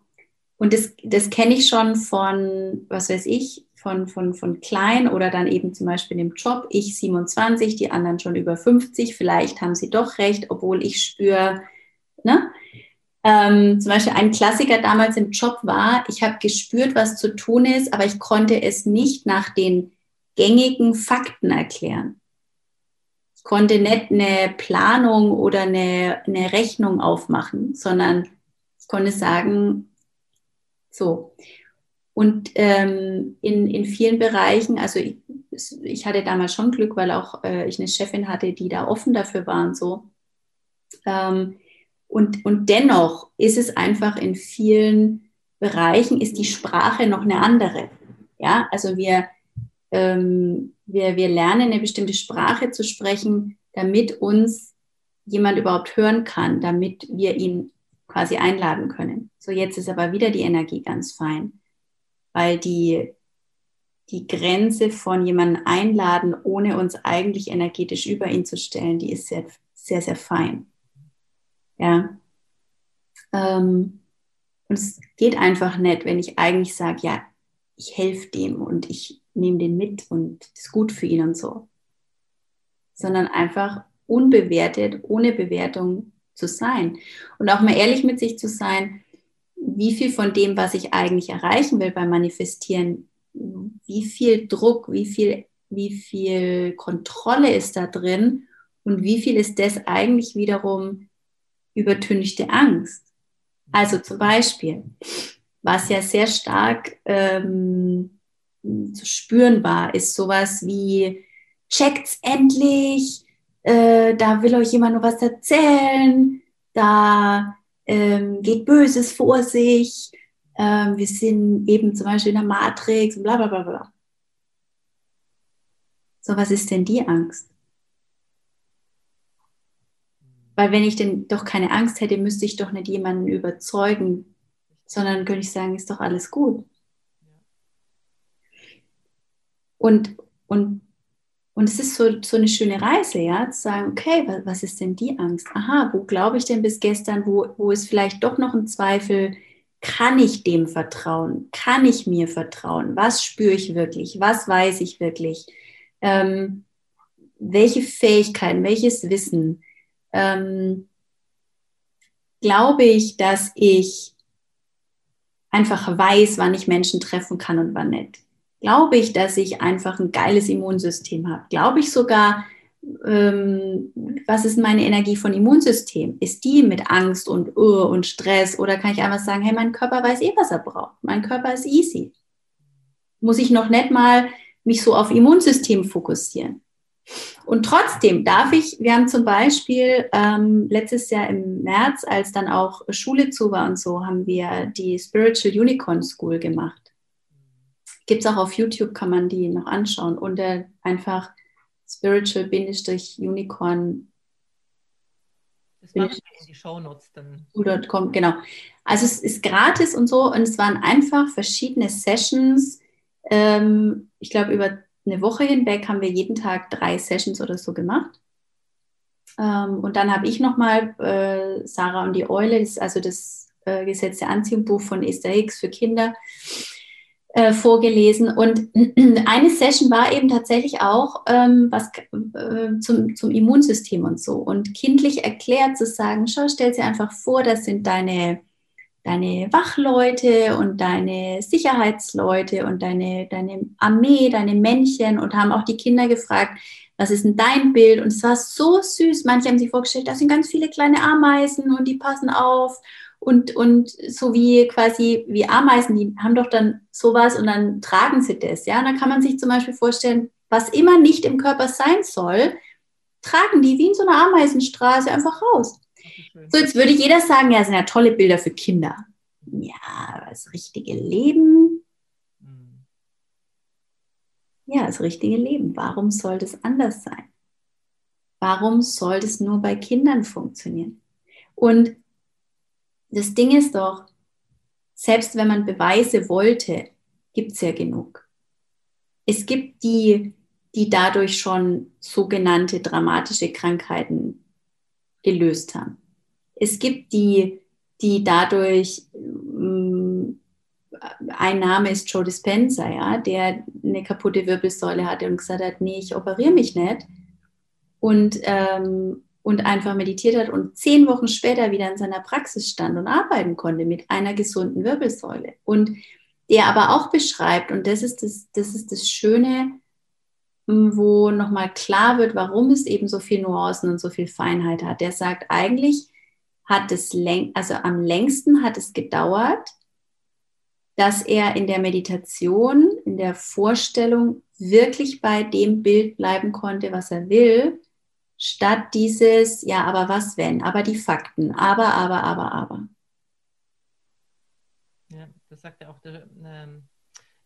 und das, das kenne ich schon von, was weiß ich, von, von, von klein oder dann eben zum Beispiel im Job, ich 27, die anderen schon über 50, vielleicht haben sie doch recht, obwohl ich spüre, ne? Ähm, zum Beispiel ein Klassiker damals im Job war, ich habe gespürt, was zu tun ist, aber ich konnte es nicht nach den gängigen Fakten erklären. Ich konnte nicht eine Planung oder eine, eine Rechnung aufmachen, sondern ich konnte sagen, so. Und ähm, in, in vielen Bereichen, also ich, ich hatte damals schon Glück, weil auch äh, ich eine Chefin hatte, die da offen dafür war und so. Ähm, und, und dennoch ist es einfach in vielen Bereichen, ist die Sprache noch eine andere. Ja, also wir, ähm, wir, wir lernen eine bestimmte Sprache zu sprechen, damit uns jemand überhaupt hören kann, damit wir ihn quasi einladen können. So, jetzt ist aber wieder die Energie ganz fein, weil die, die Grenze von jemandem einladen, ohne uns eigentlich energetisch über ihn zu stellen, die ist sehr, sehr, sehr fein. Ja. Ähm, und es geht einfach nicht, wenn ich eigentlich sage, ja, ich helfe dem und ich nehme den mit und ist gut für ihn und so. Sondern einfach unbewertet, ohne Bewertung zu sein. Und auch mal ehrlich mit sich zu sein, wie viel von dem, was ich eigentlich erreichen will beim Manifestieren, wie viel Druck, wie viel, wie viel Kontrolle ist da drin und wie viel ist das eigentlich wiederum übertünchte Angst. Also zum Beispiel, was ja sehr stark ähm, zu spüren war, ist sowas wie, checkt's endlich, äh, da will euch jemand noch was erzählen, da ähm, geht Böses vor sich, ähm, wir sind eben zum Beispiel in der Matrix, bla bla bla bla. So, was ist denn die Angst? Weil wenn ich denn doch keine Angst hätte, müsste ich doch nicht jemanden überzeugen, sondern könnte ich sagen, ist doch alles gut. Und, und, und es ist so, so eine schöne Reise, ja, zu sagen, okay, was ist denn die Angst? Aha, wo glaube ich denn bis gestern, wo, wo ist vielleicht doch noch ein Zweifel? Kann ich dem vertrauen? Kann ich mir vertrauen? Was spüre ich wirklich? Was weiß ich wirklich? Ähm, welche Fähigkeiten, welches Wissen? ähm, glaube ich, dass ich einfach weiß, wann ich Menschen treffen kann und wann nicht? Glaube ich, dass ich einfach ein geiles Immunsystem habe? Glaube ich sogar, ähm, was ist meine Energie von Immunsystem? Ist die mit Angst und uh, und Stress oder kann ich einfach sagen, hey, mein Körper weiß eh, was er braucht. Mein Körper ist easy. Muss ich noch nicht mal mich so auf Immunsystem fokussieren. Und trotzdem darf ich, wir haben zum Beispiel ähm, letztes Jahr im März, als dann auch Schule zu war und so, haben wir die Spiritual Unicorn School gemacht. Gibt es auch auf YouTube, kann man die noch anschauen. Und äh, einfach spiritual-unicorn. Das machen wir in die Shownotes dann. .com, genau. Also es ist gratis und so und es waren einfach verschiedene Sessions. Ähm, ich glaube, über eine Woche hinweg haben wir jeden Tag drei Sessions oder so gemacht. Ähm, und dann habe ich nochmal äh, Sarah und die Eule, das ist also das äh, Gesetz der Anziehung Buch von Esther Hicks für Kinder, äh, vorgelesen. Und eine Session war eben tatsächlich auch ähm, was äh, zum, zum Immunsystem und so. Und kindlich erklärt zu sagen, schau, stell dir einfach vor, das sind deine, deine Wachleute und deine Sicherheitsleute und deine, deine Armee, deine Männchen und haben auch die Kinder gefragt, was ist denn dein Bild? Und es war so süß. Manche haben sich vorgestellt, das sind ganz viele kleine Ameisen und die passen auf und, und so wie quasi wie Ameisen, die haben doch dann sowas und dann tragen sie das. Ja, und dann kann man sich zum Beispiel vorstellen, was immer nicht im Körper sein soll, tragen die wie in so einer Ameisenstraße einfach raus. So, jetzt würde jeder sagen, ja, sind ja tolle Bilder für Kinder. Ja, das richtige Leben. Mhm. Ja, das richtige Leben. Warum soll das anders sein? Warum soll das nur bei Kindern funktionieren? Und das Ding ist doch, selbst wenn man Beweise wollte, gibt es ja genug. Es gibt die, die dadurch schon sogenannte dramatische Krankheiten gelöst haben. Es gibt die, die dadurch, ähm, ein Name ist Joe Dispenza, ja, der eine kaputte Wirbelsäule hatte und gesagt hat, nee, ich operiere mich nicht. Und ähm, und einfach meditiert hat und zehn Wochen später wieder in seiner Praxis stand und arbeiten konnte mit einer gesunden Wirbelsäule. Und der aber auch beschreibt, und das ist das, das, ist das Schöne, wo nochmal klar wird, warum es eben so viel Nuancen und so viel Feinheit hat. Der sagt, eigentlich hat es, also am längsten hat es gedauert, dass er in der Meditation, in der Vorstellung wirklich bei dem Bild bleiben konnte, was er will statt dieses, ja, aber was wenn, aber die Fakten, aber, aber, aber, aber. Ja, das sagt er auch der, ähm,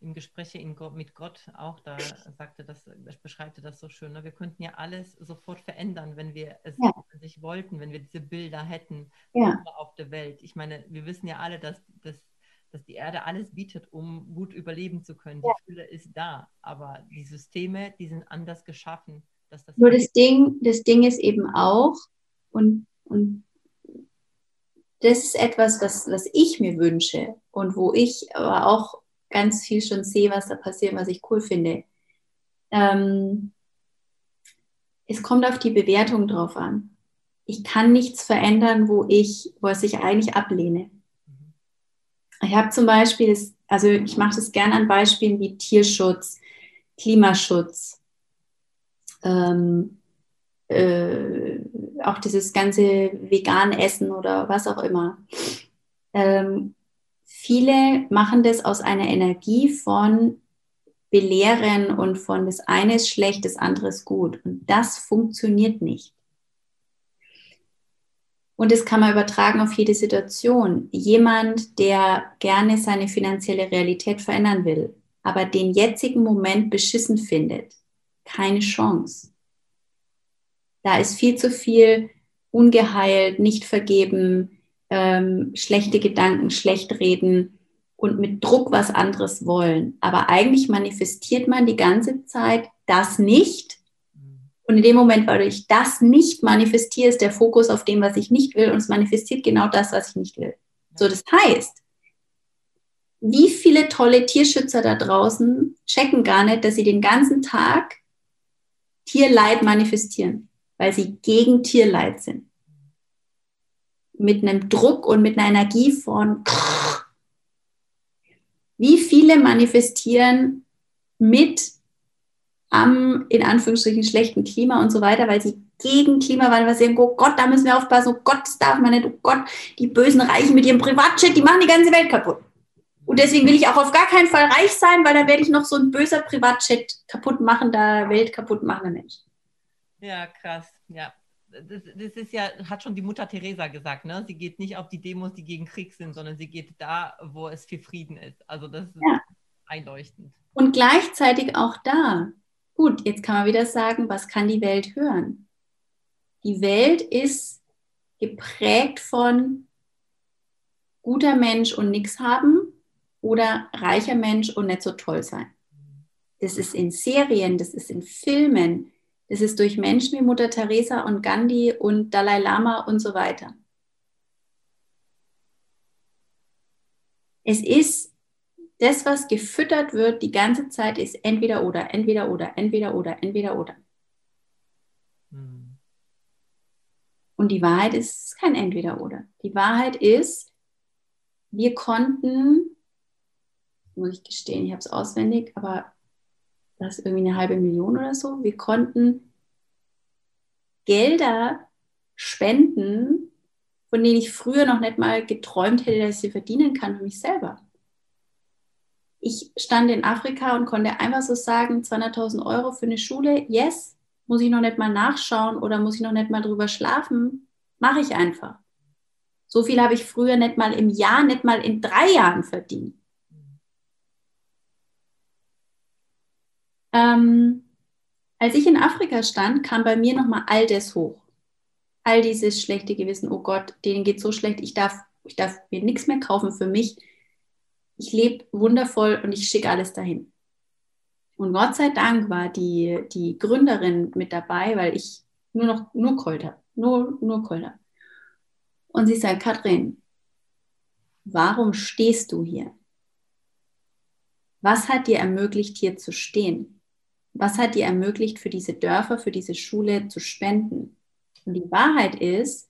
im Gespräch mit Gott auch, da sagte das, beschreibt er das so schön. Ne? Wir könnten ja alles sofort verändern, wenn wir es ja. sich wollten, wenn wir diese Bilder hätten ja. auf der Welt. Ich meine, wir wissen ja alle, dass, dass, dass die Erde alles bietet, um gut überleben zu können. Ja. Die Fülle ist da, aber die Systeme, die sind anders geschaffen. Das Nur das Ding, das Ding ist eben auch, und, und das ist etwas, was, was ich mir wünsche und wo ich aber auch ganz viel schon sehe, was da passiert, was ich cool finde. Ähm, es kommt auf die Bewertung drauf an. Ich kann nichts verändern, wo ich, was ich eigentlich ablehne. Mhm. Ich habe zum Beispiel, also ich mache das gerne an Beispielen wie Tierschutz, Klimaschutz, ähm, äh, auch dieses ganze vegan Essen oder was auch immer. Ähm, viele machen das aus einer Energie von belehren und von das eine ist schlecht, das andere ist gut. Und das funktioniert nicht. Und das kann man übertragen auf jede Situation. Jemand, der gerne seine finanzielle Realität verändern will, aber den jetzigen Moment beschissen findet, keine Chance. Da ist viel zu viel ungeheilt, nicht vergeben, ähm, schlechte Gedanken, schlecht reden und mit Druck was anderes wollen. Aber eigentlich manifestiert man die ganze Zeit das nicht. Und in dem Moment, weil ich das nicht manifestiere, ist der Fokus auf dem, was ich nicht will und es manifestiert genau das, was ich nicht will. So, das heißt, wie viele tolle Tierschützer da draußen checken gar nicht, dass sie den ganzen Tag Tierleid manifestieren, weil sie gegen Tierleid sind. Mit einem Druck und mit einer Energie von Wie viele manifestieren mit am, in Anführungsstrichen, schlechten Klima und so weiter, weil sie gegen Klimawandel sagen, oh Gott, da müssen wir aufpassen, oh Gott, das darf man nicht, oh Gott, die bösen Reichen mit ihrem Privatjet, die machen die ganze Welt kaputt. Und deswegen will ich auch auf gar keinen Fall reich sein, weil dann werde ich noch so ein böser Privatjet kaputt machen, da Welt kaputt machen Mensch. Ja, krass, ja. Das, das, ist ja, hat schon die Mutter Teresa gesagt, ne? Sie geht nicht auf die Demos, die gegen Krieg sind, sondern sie geht da, wo es für Frieden ist. Also das ist ja. einleuchtend. Und gleichzeitig auch da, Gut, jetzt kann man wieder sagen, was kann die Welt hören? Die Welt ist geprägt von guter Mensch und nichts haben oder reicher Mensch und nicht so toll sein. Das ist in Serien, das ist in Filmen, das ist durch Menschen wie Mutter Teresa und Gandhi und Dalai Lama und so weiter. Es ist das, was gefüttert wird die ganze Zeit, ist entweder oder, entweder oder, entweder oder, entweder oder. Mhm. Und die Wahrheit ist kein entweder oder. Die Wahrheit ist, wir konnten, muss ich gestehen, ich habe es auswendig, aber das ist irgendwie eine halbe Million oder so, wir konnten Gelder spenden, von denen ich früher noch nicht mal geträumt hätte, dass ich sie verdienen kann für mich selber ich stand in Afrika und konnte einfach so sagen, 200.000 Euro für eine Schule, yes, muss ich noch nicht mal nachschauen oder muss ich noch nicht mal drüber schlafen, mache ich einfach. So viel habe ich früher nicht mal im Jahr, nicht mal in drei Jahren verdient. Ähm, als ich in Afrika stand, kam bei mir nochmal all das hoch. All dieses schlechte Gewissen, oh Gott, denen geht so schlecht, ich darf, ich darf mir nichts mehr kaufen für mich ich lebe wundervoll und ich schicke alles dahin. Und Gott sei Dank war die, die Gründerin mit dabei, weil ich nur noch nur Colt habe. Nur, nur Colt habe. Und sie sagt, Katrin, warum stehst du hier? Was hat dir ermöglicht, hier zu stehen? Was hat dir ermöglicht, für diese Dörfer, für diese Schule zu spenden? Und die Wahrheit ist,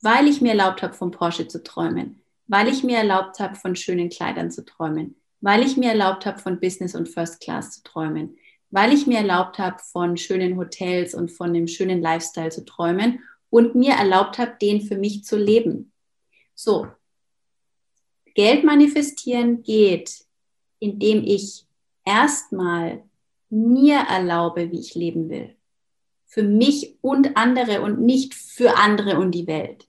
weil ich mir erlaubt habe, vom Porsche zu träumen, weil ich mir erlaubt habe, von schönen Kleidern zu träumen, weil ich mir erlaubt habe, von Business und First Class zu träumen, weil ich mir erlaubt habe, von schönen Hotels und von dem schönen Lifestyle zu träumen und mir erlaubt habe, den für mich zu leben. So, Geld manifestieren geht, indem ich erstmal mir erlaube, wie ich leben will. Für mich und andere und nicht für andere und die Welt.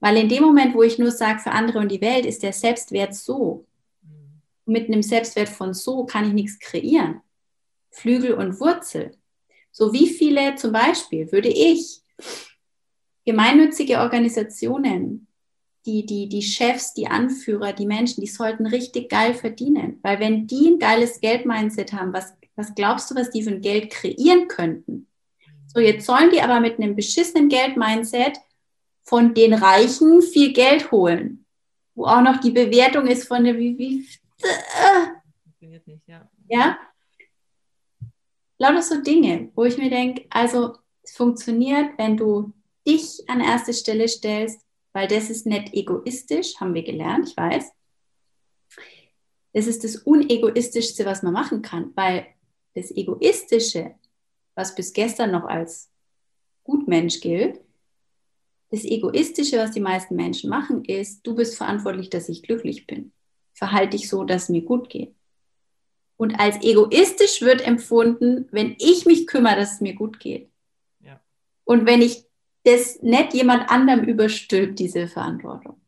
Weil in dem Moment, wo ich nur sage, für andere und die Welt, ist der Selbstwert so. Mhm. Mit einem Selbstwert von so kann ich nichts kreieren. Flügel und Wurzel. So wie viele zum Beispiel würde ich gemeinnützige Organisationen, die, die, die Chefs, die Anführer, die Menschen, die sollten richtig geil verdienen. Weil wenn die ein geiles Geldmindset haben, was, was glaubst du, was die für ein Geld kreieren könnten? So, jetzt sollen die aber mit einem beschissenen Geldmindset von den Reichen viel Geld holen. Wo auch noch die Bewertung ist von der, wie, wie, Funktioniert nicht, ja. Ja? Lauter so Dinge, wo ich mir denke, also es funktioniert, wenn du dich an erste Stelle stellst, weil das ist nicht egoistisch, haben wir gelernt, ich weiß. Das ist das Unegoistischste, was man machen kann, weil das Egoistische, was bis gestern noch als Gutmensch gilt, das Egoistische, was die meisten Menschen machen, ist, du bist verantwortlich, dass ich glücklich bin. Verhalte dich so, dass es mir gut geht. Und als egoistisch wird empfunden, wenn ich mich kümmere, dass es mir gut geht. Ja. Und wenn ich das nicht jemand anderem überstülpt, diese Verantwortung.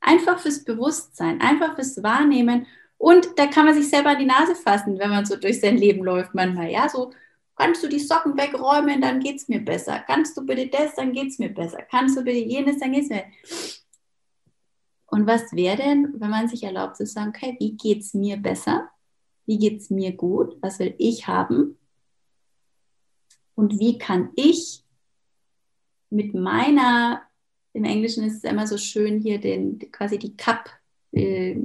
Einfach fürs Bewusstsein, einfach fürs Wahrnehmen. Und da kann man sich selber an die Nase fassen, wenn man so durch sein Leben läuft manchmal. Ja, so, Kannst du die Socken wegräumen, dann geht es mir besser. Kannst du bitte das, dann geht es mir besser. Kannst du bitte jenes, dann geht es mir. Und was wäre denn, wenn man sich erlaubt zu sagen, okay, wie geht es mir besser? Wie geht es mir gut? Was will ich haben? Und wie kann ich mit meiner, im Englischen ist es immer so schön hier, den, quasi die Cup, äh,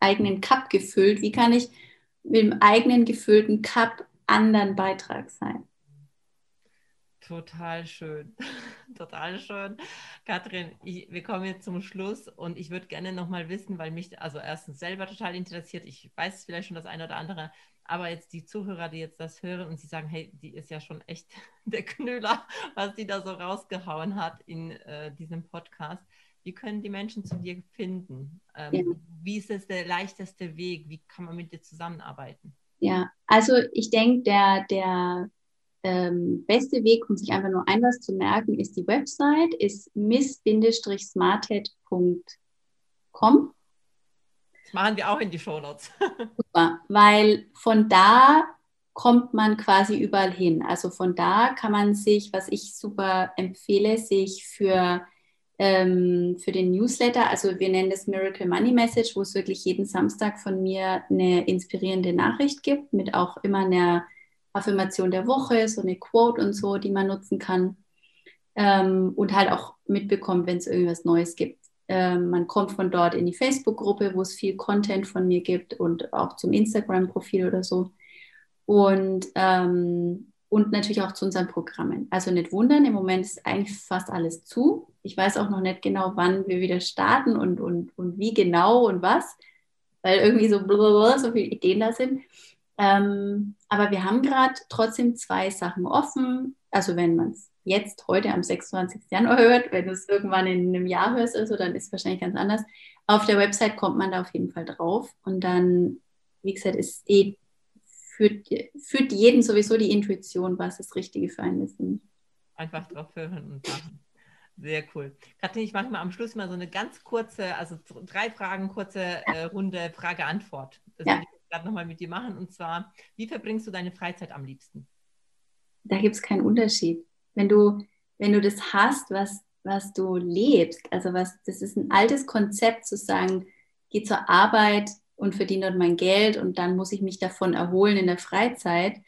eigenen Cup gefüllt, wie kann ich mit dem eigenen gefüllten Cup anderen Beitrag sein. Total schön. Total schön. Katrin, ich, wir kommen jetzt zum Schluss und ich würde gerne nochmal wissen, weil mich also erstens selber total interessiert. Ich weiß vielleicht schon das eine oder andere, aber jetzt die Zuhörer, die jetzt das hören und sie sagen, hey, die ist ja schon echt der Knüller, was die da so rausgehauen hat in äh, diesem Podcast. Wie können die Menschen zu dir finden? Ähm, ja. Wie ist es der leichteste Weg? Wie kann man mit dir zusammenarbeiten? Ja, also ich denke, der, der ähm, beste Weg, um sich einfach nur ein was zu merken, ist die Website, ist miss-smarthead.com. Das machen wir auch in die Shownotes. Super, weil von da kommt man quasi überall hin. Also von da kann man sich, was ich super empfehle, sich für, ähm, für den Newsletter, also wir nennen das Miracle Money Message, wo es wirklich jeden Samstag von mir eine inspirierende Nachricht gibt, mit auch immer einer Affirmation der Woche, so eine Quote und so, die man nutzen kann. Ähm, und halt auch mitbekommt, wenn es irgendwas Neues gibt. Ähm, man kommt von dort in die Facebook-Gruppe, wo es viel Content von mir gibt und auch zum Instagram-Profil oder so. Und, ähm, und natürlich auch zu unseren Programmen. Also nicht wundern, im Moment ist eigentlich fast alles zu. Ich weiß auch noch nicht genau, wann wir wieder starten und, und, und wie genau und was, weil irgendwie so, blablabla, so viele Ideen da sind. Ähm, aber wir haben gerade trotzdem zwei Sachen offen. Also wenn man es jetzt heute am 26. Januar hört, wenn du es irgendwann in einem Jahr hörst, also, dann ist es wahrscheinlich ganz anders. Auf der Website kommt man da auf jeden Fall drauf. Und dann, wie gesagt, ist eh, führt, führt jeden sowieso die Intuition, was das Richtige für einen ist. Einfach drauf hören und machen. Sehr cool. Katrin, ich mache mal am Schluss mal so eine ganz kurze, also drei Fragen, kurze äh, Runde Frage-Antwort. Das ja gerade nochmal mit dir machen. Und zwar, wie verbringst du deine Freizeit am liebsten? Da gibt es keinen Unterschied. Wenn du, wenn du das hast, was, was du lebst, also was, das ist ein altes Konzept zu sagen, geh zur Arbeit und verdiene dort mein Geld und dann muss ich mich davon erholen in der Freizeit.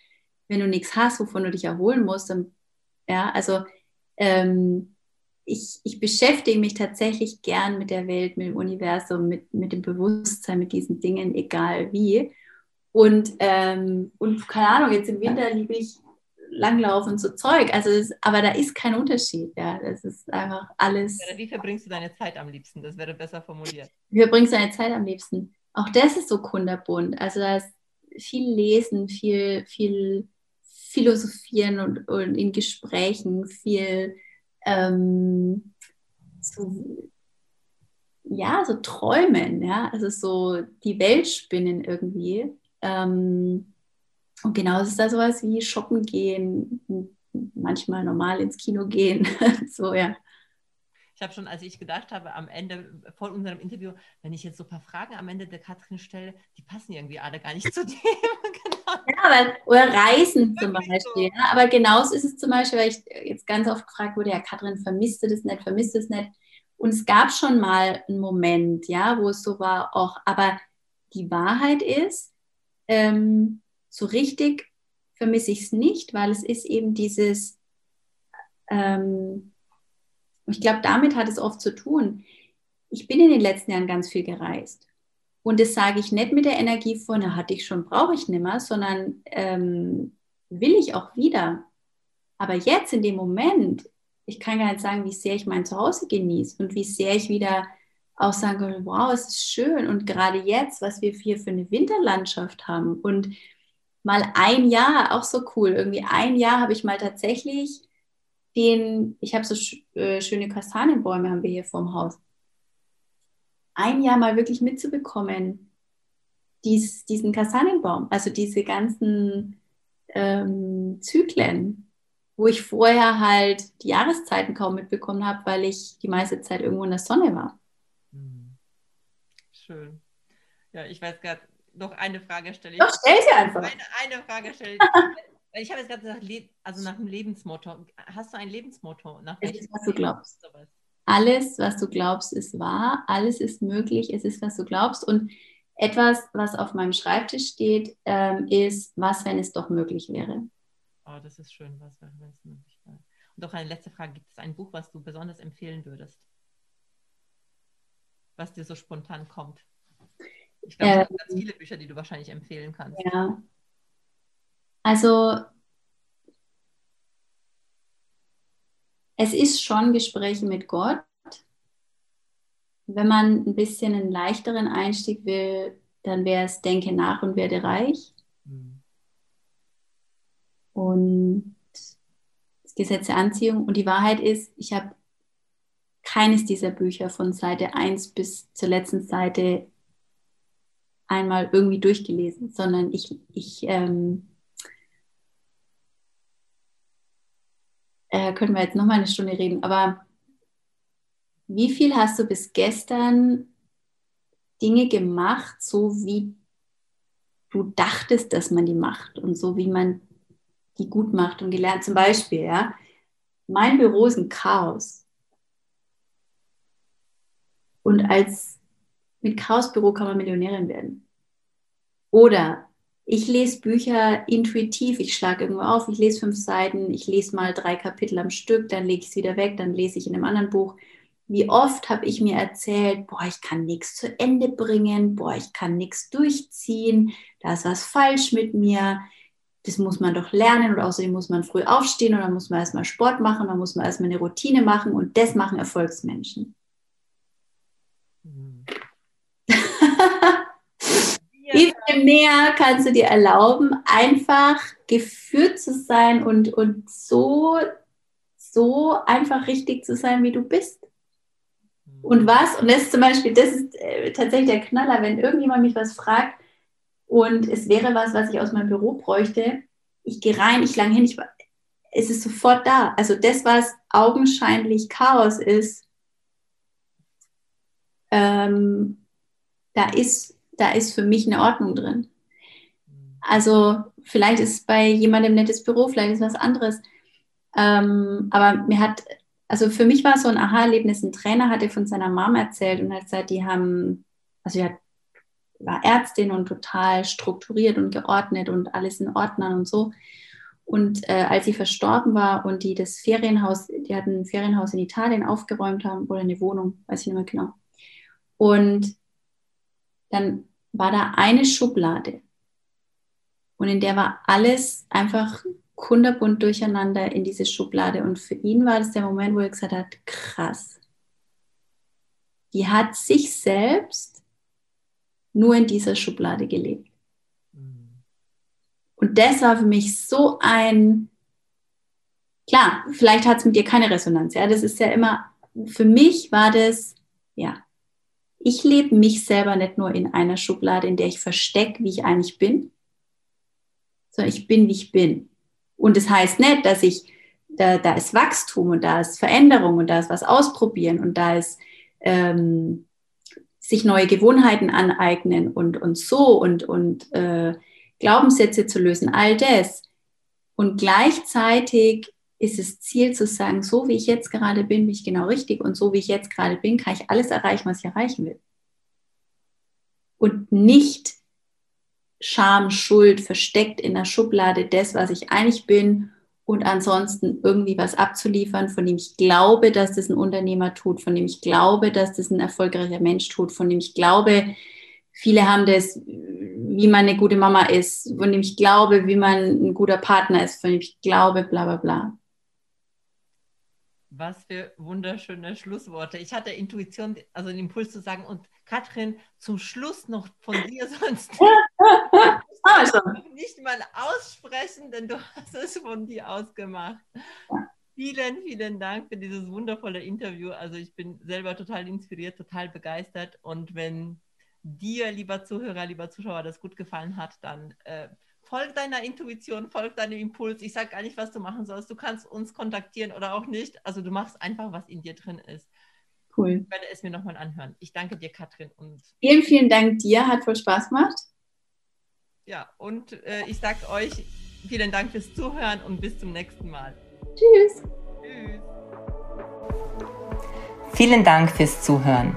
Wenn du nichts hast, wovon du dich erholen musst, dann, ja, also ähm, ich, ich beschäftige mich tatsächlich gern mit der Welt, mit dem Universum, mit, mit dem Bewusstsein, mit diesen Dingen, egal wie. Und, ähm, und keine Ahnung, jetzt im Winter liebe ich Langlaufen so Zeug. Also das, aber da ist kein Unterschied. Ja, das ist einfach alles. Wie verbringst du deine Zeit am liebsten? Das wäre besser formuliert. Wie verbringst du deine Zeit am liebsten? Auch das ist so kunderbunt. Also da ist viel Lesen, viel, viel Philosophieren und, und in Gesprächen, viel ähm, so, ja, so träumen, ja, also so die Welt spinnen irgendwie. Ähm, und genau ist da sowas wie shoppen gehen, manchmal normal ins Kino gehen, so ja. Ich habe schon, als ich gedacht habe, am Ende vor unserem Interview, wenn ich jetzt so ein paar Fragen am Ende der Katrin stelle, die passen irgendwie alle gar nicht zu dem. Ja, weil, oder Reisen zum Beispiel. Ja, aber genauso ist es zum Beispiel, weil ich jetzt ganz oft gefragt wurde, ja, Katrin, vermisst du das nicht, vermisst du das nicht? Und es gab schon mal einen Moment, ja, wo es so war, auch, aber die Wahrheit ist, ähm, so richtig vermisse ich es nicht, weil es ist eben dieses, ähm, ich glaube, damit hat es oft zu tun. Ich bin in den letzten Jahren ganz viel gereist. Und das sage ich nicht mit der Energie von, na, hatte ich schon, brauche ich nicht mehr, sondern ähm, will ich auch wieder. Aber jetzt in dem Moment, ich kann gar nicht sagen, wie sehr ich mein Zuhause genieße und wie sehr ich wieder auch sagen kann, wow, es ist schön. Und gerade jetzt, was wir hier für eine Winterlandschaft haben und mal ein Jahr, auch so cool, irgendwie ein Jahr habe ich mal tatsächlich den, ich habe so äh, schöne Kastanienbäume haben wir hier vorm Haus. Ein Jahr mal wirklich mitzubekommen, dies, diesen Kastanienbaum, also diese ganzen ähm, Zyklen, wo ich vorher halt die Jahreszeiten kaum mitbekommen habe, weil ich die meiste Zeit irgendwo in der Sonne war. Hm. Schön. Ja, ich weiß gerade, noch eine Frage stelle ich. Doch, stell sie einfach. Eine, eine Frage stelle ich. Ich habe jetzt gerade gesagt, also nach dem Lebensmotto. Hast du ein Lebensmotto? Nach ist, was du glaubst. Alles, was du glaubst, ist wahr. Alles ist möglich. Es ist, was du glaubst. Und etwas, was auf meinem Schreibtisch steht, ähm, ist, was, wenn es doch möglich wäre. Oh, das ist schön. Was, wenn es möglich wäre. Und auch eine letzte Frage. Gibt es ein Buch, was du besonders empfehlen würdest? Was dir so spontan kommt? Ich glaube, es gibt ganz viele Bücher, die du wahrscheinlich empfehlen kannst. Ja, also es ist schon Gespräche mit Gott. Wenn man ein bisschen einen leichteren Einstieg will, dann wäre es Denke nach und werde reich. Mhm. Und das Gesetz der Anziehung. Und die Wahrheit ist, ich habe keines dieser Bücher von Seite 1 bis zur letzten Seite einmal irgendwie durchgelesen, sondern ich, ich ähm, äh, können wir jetzt nochmal eine Stunde reden, aber wie viel hast du bis gestern Dinge gemacht, so wie du dachtest, dass man die macht und so wie man die gut macht und gelernt. Zum Beispiel, ja, mein Büro ist ein Chaos. Und als mit Chaosbüro kann man Millionärin werden. Oder ich lese Bücher intuitiv, ich schlage irgendwo auf, ich lese fünf Seiten, ich lese mal drei Kapitel am Stück, dann lege ich es wieder weg, dann lese ich in einem anderen Buch. Wie oft habe ich mir erzählt, boah, ich kann nichts zu Ende bringen, boah, ich kann nichts durchziehen, da ist was falsch mit mir, das muss man doch lernen und außerdem muss man früh aufstehen und dann muss man erstmal Sport machen, dann muss man erstmal eine Routine machen und das machen Erfolgsmenschen. Mhm. Wie viel mehr kannst du dir erlauben, einfach geführt zu sein und, und so, so einfach richtig zu sein, wie du bist? Und was, und das ist zum Beispiel, das ist äh, tatsächlich der Knaller, wenn irgendjemand mich was fragt und es wäre was, was ich aus meinem Büro bräuchte, ich gehe rein, ich lang hin, ich, es ist sofort da. Also das, was augenscheinlich Chaos ist, ähm, da ist da ist für mich eine Ordnung drin. Also vielleicht ist bei jemandem nettes Büro, vielleicht ist was anderes. Ähm, aber mir hat, also für mich war es so ein Aha-Erlebnis. Ein Trainer hatte von seiner Mom erzählt und hat gesagt, die haben, also die hat, war Ärztin und total strukturiert und geordnet und alles in Ordnern und so. Und äh, als sie verstorben war und die das Ferienhaus, die hatten ein Ferienhaus in Italien aufgeräumt haben oder eine Wohnung, weiß ich nicht mehr genau. Und dann war da eine Schublade und in der war alles einfach kunderbunt durcheinander in diese Schublade. Und für ihn war das der Moment, wo er gesagt hat, krass. Die hat sich selbst nur in dieser Schublade gelebt. Und das war für mich so ein, klar, vielleicht hat es mit dir keine Resonanz, ja, das ist ja immer, für mich war das, ja, ich lebe mich selber nicht nur in einer Schublade, in der ich verstecke, wie ich eigentlich bin, sondern ich bin, wie ich bin. Und das heißt nicht, dass ich, da, da ist Wachstum und da ist Veränderung und da ist was ausprobieren und da ist ähm, sich neue Gewohnheiten aneignen und, und so und, und äh, Glaubenssätze zu lösen, all das. Und gleichzeitig ist das Ziel zu sagen, so wie ich jetzt gerade bin, bin ich genau richtig und so wie ich jetzt gerade bin, kann ich alles erreichen, was ich erreichen will. Und nicht Scham, Schuld versteckt in der Schublade des, was ich eigentlich bin und ansonsten irgendwie was abzuliefern, von dem ich glaube, dass das ein Unternehmer tut, von dem ich glaube, dass das ein erfolgreicher Mensch tut, von dem ich glaube, viele haben das, wie man eine gute Mama ist, von dem ich glaube, wie man ein guter Partner ist, von dem ich glaube, bla bla bla. Was für wunderschöne Schlussworte. Ich hatte Intuition, also den Impuls zu sagen, und Katrin, zum Schluss noch von dir sonst also. nicht mal aussprechen, denn du hast es von dir ausgemacht. Vielen, vielen Dank für dieses wundervolle Interview. Also ich bin selber total inspiriert, total begeistert. Und wenn dir, lieber Zuhörer, lieber Zuschauer, das gut gefallen hat, dann äh, folg deiner Intuition, folg deinem Impuls. Ich sage gar nicht, was du machen sollst. Du kannst uns kontaktieren oder auch nicht. Also du machst einfach, was in dir drin ist. Cool. Ich werde es mir nochmal anhören. Ich danke dir, Katrin. Und vielen, vielen Dank dir. Hat voll Spaß gemacht. Ja, und äh, ich sage euch vielen Dank fürs Zuhören und bis zum nächsten Mal. Tschüss. Tschüss. Vielen Dank fürs Zuhören.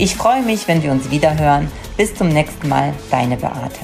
Ich freue mich, wenn wir uns wieder hören. Bis zum nächsten Mal, deine Beate.